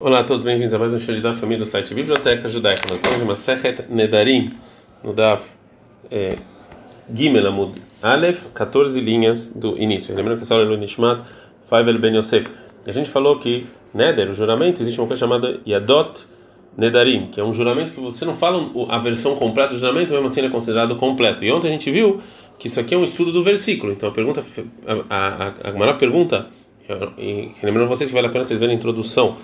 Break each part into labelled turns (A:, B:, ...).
A: Olá a todos, bem-vindos a mais um show de Daf família do site Biblioteca Judaica. Nós estamos em uma Sechet Nedarim, no Daf é, Gimel Amud Aleph, 14 linhas do início. Lembrando que essa aula é do Nishmat Faivel Ben Yosef. A gente falou que Neder, o juramento, existe uma coisa chamada Yadot Nedarim, que é um juramento que você não fala a versão completa do juramento, mesmo assim ele é considerado completo. E ontem a gente viu que isso aqui é um estudo do versículo. Então a pergunta, a, a, a, a maior pergunta, e lembrando vocês que vale a pena vocês verem a introdução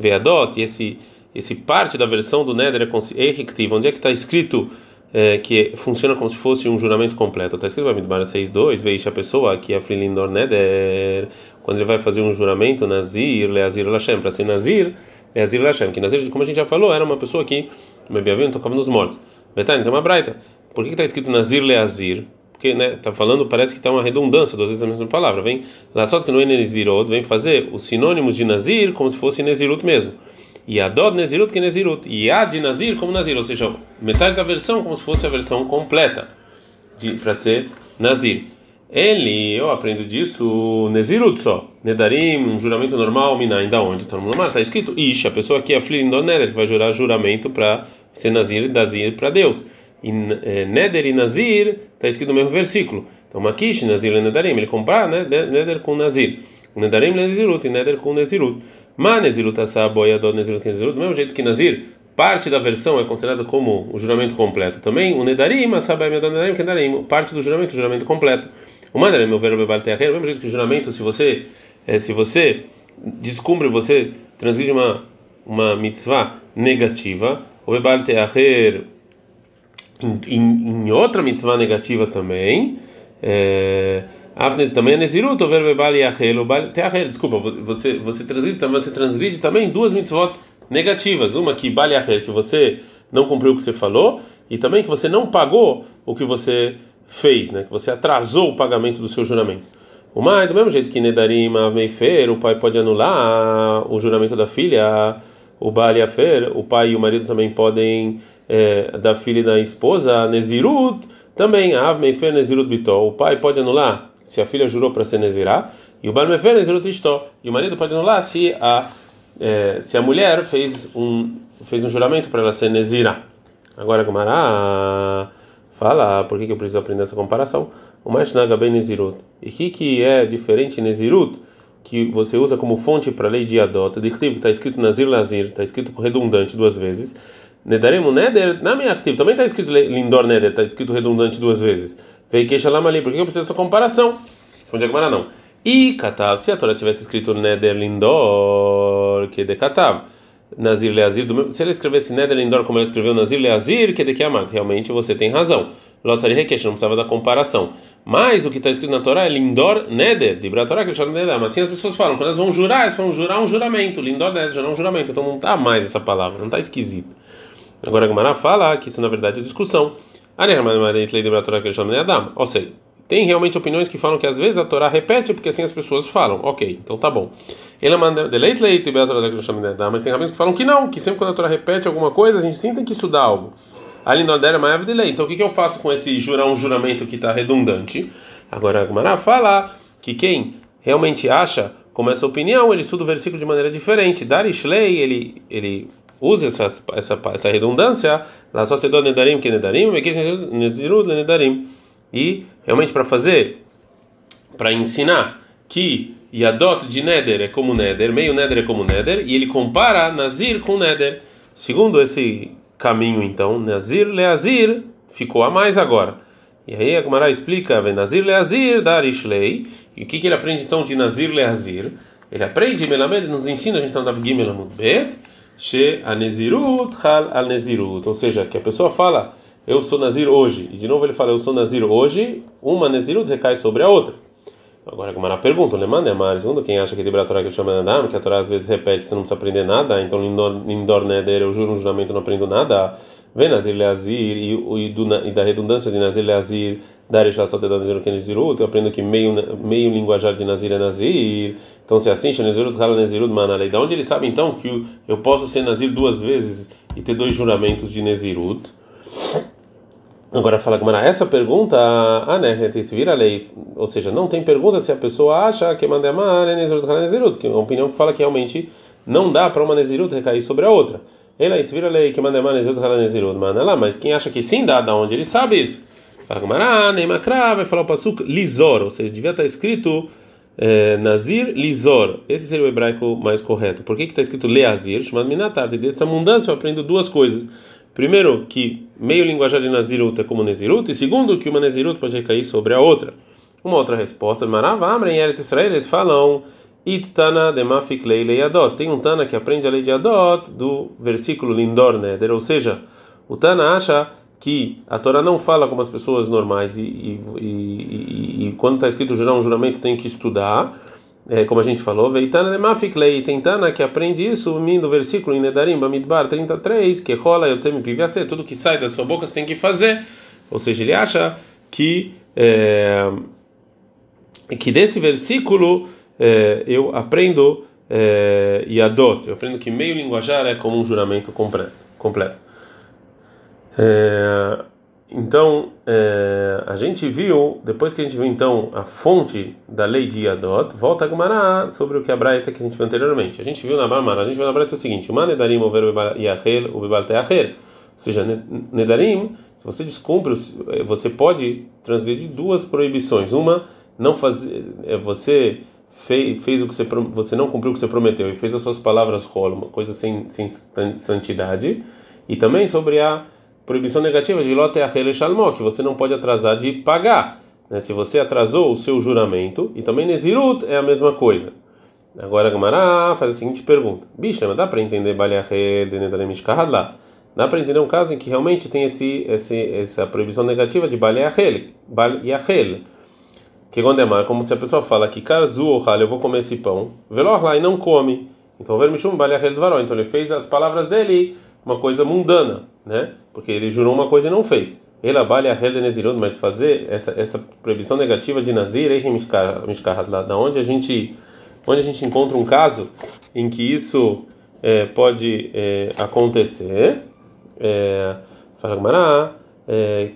A: Veadot, e esse, esse parte da versão do Neder é erictivo, onde é que está escrito é, que funciona como se fosse um juramento completo? Está escrito no Midbar 6.2, veja a pessoa que é Frilindor Neder, quando ele vai fazer um juramento, Nazir, Leazir Lashem, para ser Nazir, Leazir Lashem, que Nazir, como a gente já falou, era uma pessoa que, bebia vinho, tocava nos mortos. Betânia, tem uma braita. Por que está escrito Nazir, Leazir? Porque né, tá falando, parece que está uma redundância, duas vezes a mesma palavra. Vem lá só que no Nezirot vem fazer os sinônimos de Nazir como se fosse Nezirut mesmo. E Adod Nezirut que Nezirut. E A de Nazir como Nazir, ou seja, metade da versão como se fosse a versão completa para ser Nazir. Ele, eu aprendo disso, Nezirut só. Nedarim, um juramento normal, Minain, da onde? Está no está escrito Ish, a pessoa aqui é Neder, que vai jurar juramento para ser Nazir e Nazir para Deus. E é, Neder e Nazir está escrito no mesmo versículo. Então, Makish, Nazir e Nedarim, ele compara né, Neder com Nazir. Nedarim Nezirut e Neder com Nezirut. Ma Nezirut Asaboya do Nezirut Nezirut, do mesmo jeito que Nazir, parte da versão é considerada como o juramento completo. Também o Nedarim Asaboya do Nedarim, que Nedarim, parte do juramento, o juramento completo. O Mandarim, meu verbo Bebal do mesmo jeito que o juramento, se você, é, se você descumpre, você transgride uma, uma mitzvah negativa, o Bebal Teacher em, em, outra mitzvah negativa também, é, também é Nezirut, over bebal yachel, teachel, desculpa, você, você, transgride, você transgride também duas mitzvot negativas, uma que bal que você não cumpriu o que você falou, e também que você não pagou o que você fez, né? que você atrasou o pagamento do seu juramento. O mais, do mesmo jeito que Nedarim Meifer, o pai pode anular o juramento da filha, o Bal o pai e o marido também podem é, da filha e da esposa, Nezirut, também, Av Meifer Nezirut Bitó, o pai pode anular se a filha jurou para ser Nezirá, e o Bal Meifer Nezirut Istó, e o marido pode anular se a, é, se a mulher fez um, fez um juramento para ela ser Nezirá. Agora, Gumará fala, por que, que eu preciso aprender essa comparação? O Mashnaga bem Nezirut. E o que, que é diferente Nezirut? que você usa como fonte para a lei de Adota, de que está escrito Nazir Lazir, está escrito redundante duas vezes. Nedaremu Neder, na minha ativa, também está escrito Lindor Neder, está escrito redundante duas vezes. Veio queixa lá ali, por que eu preciso dessa comparação? Responde Agmará não. E Katav, se a Torá tivesse escrito Neder Lindor, que de Katav, Nazir Leazir, se ele escrevesse Neder Lindor como ele escreveu Nazir Leazir, que de Kiamat, realmente você tem razão. Lotzari Rekesh, não precisava da comparação. Mas o que está escrito na Torá é Lindor Neder, de Torá que Neder. Mas assim as pessoas falam, quando elas vão jurar, elas vão jurar um juramento. Lindor Neder, jurar um juramento. Então não está mais essa palavra, não está esquisito. Agora a Gamara fala que isso na verdade é discussão. Ou seja, tem realmente opiniões que falam que às vezes a Torá repete porque assim as pessoas falam. Ok, então tá bom. Ele manda leite leite mas tem rabinos que falam que não, que sempre quando a Torá repete alguma coisa a gente sim tem que estudar algo. Ali no Adera Maiav de lei. Então o que eu faço com esse jurar um juramento que está redundante? Agora a Gamara fala que quem realmente acha como essa opinião, ele estuda o versículo de maneira diferente. Darishlei, ele ele usa essa, essa, redundância, te dou nedarim que nedarim, nedarim. E realmente para fazer, para ensinar que Yadot de Neder é como Neder, meio Neder é como Neder, e ele compara Nazir com Neder. Segundo esse caminho, então, Nazir Leazir ficou a mais agora. E aí a Gemara explica, Nazir Leazir Darishlei, e o que, que ele aprende então de Nazir Leazir? Ele aprende, Melamed nos ensina, a gente está no Dav Gimel Bet, She anezirut hal al nezirut, ou seja, que a pessoa fala eu sou nazir hoje, e de novo ele fala eu sou nazir hoje, uma nezirut recai sobre a outra. Agora a pergunta, Leman é Mar, segundo quem acha que de Torá que chama Nadam, que a Torá às vezes repete, você não precisa aprender nada, então Lindor Neder, eu juro um juramento, não aprendo nada. Vê Nazir Leazir e, e, e da redundância de Nazir Leazir, Darish Lassot Nazir Kenizirut, eu aprendo que meio, meio linguajar de Nazir é Nazir. Então, se é assim, Shanezirut Hala Nezirut Manalei. Da onde ele sabe então que eu posso ser Nazir duas vezes e ter dois juramentos de Nezirut? Agora fala Gamara, essa pergunta, ah, né, se vira a lei, ou seja, não tem pergunta se a pessoa acha que manda amar é Nezirut, que é uma opinião que fala que realmente não dá para uma Nezirut recair sobre a outra. Se vira lei que manda mais Nezirut, manda lá, mas quem acha que sim dá, da onde ele sabe isso? Fala Gumará, Neymakra, vai falar o Pasuk Lizor, ou seja, devia estar escrito é, Nazir Lizor. Esse seria o hebraico mais correto. Por que está escrito Leazir? Chamado Minatar. Dessa abundância eu aprendo duas coisas. Primeiro, que meio linguajar de Nazirut é como Nezirut, e segundo, que uma Nezirut pode recair sobre a outra. Uma outra resposta, Maravamra em Eretz Israel, eles falam Ittana demafik leilei adot. Tem um Tana que aprende a lei de Adot do versículo Lindor Neder, ou seja, o Tana acha que a Torá não fala como as pessoas normais e, e, e, e quando está escrito jurar um juramento tem que estudar, é, como a gente falou, Veitana de Mafiklei, tem Tana que aprende isso, do versículo em Nedarim, Bamidbar 33, que rola Yotzem Piviase, tudo que sai da sua boca você tem que fazer. Ou seja, ele acha que, é, que desse versículo é, eu aprendo é, e adoto, eu aprendo que meio linguajar é como um juramento completo. É, então, é, a gente viu, depois que a gente viu então a fonte da lei de Yadot, volta a Gumará sobre o que a Braita que a gente viu anteriormente. A gente viu na Marmara, a gente viu na Braita o seguinte: Uma Nedarim over Yahel, o Bibal. Ou seja, Nedarim, se você descumpre, você pode transgredir duas proibições. Uma, não fazer, você fez, fez o que você, você não cumpriu o que você prometeu e fez as suas palavras rolo, uma coisa sem, sem santidade. E também sobre a proibição negativa de lote shalmó, que você não pode atrasar de pagar. Né? Se você atrasou o seu juramento, e também Nezirut é a mesma coisa. Agora a Gamara faz a seguinte pergunta: Bicho, dá para entender lá? Dá para entender um caso em que realmente tem esse, esse essa proibição negativa de Baleachel. Que mal, como se a pessoa fala que Karzu ou eu vou comer esse pão, velor lá e não come. Então, Vermishum Baleachel Então ele fez as palavras dele uma coisa mundana, né? Porque ele jurou uma coisa e não fez. Ele abalha a rede Nezirut, mas fazer essa, essa proibição negativa de Nazir, lá, da onde a gente onde a gente encontra um caso em que isso é, pode é, acontecer. É, fala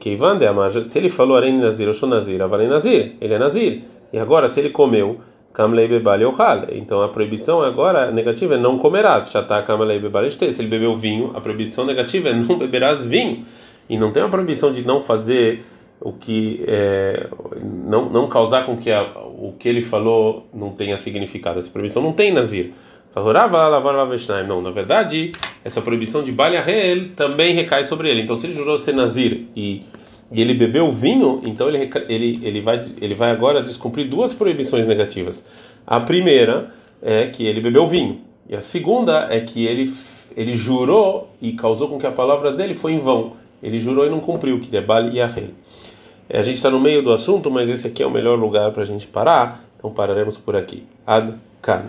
A: Gmará, é, se ele falou Arém Nazir, eu sou Nazir, Avalei Nazir, ele é Nazir. E agora, se ele comeu Kamlei bebale ochal. Então a proibição agora negativa é não comerás. Shatá kamlei bebale Se ele bebeu vinho, a proibição negativa é não beberás vinho. E não tem uma proibição de não fazer o que é, não não causar com que a, o que ele falou não tenha significado. Essa proibição não tem nazir. Não, na verdade, essa proibição de Baliahel também recai sobre ele. Então, se ele jurou ser nazir e e ele bebeu vinho, então ele, ele, ele, vai, ele vai agora descumprir duas proibições negativas. A primeira é que ele bebeu vinho, e a segunda é que ele, ele jurou e causou com que as palavras dele foi em vão. Ele jurou e não cumpriu, que é Bal e Ahel. A gente está no meio do assunto, mas esse aqui é o melhor lugar para a gente parar, então pararemos por aqui. Ad Kan.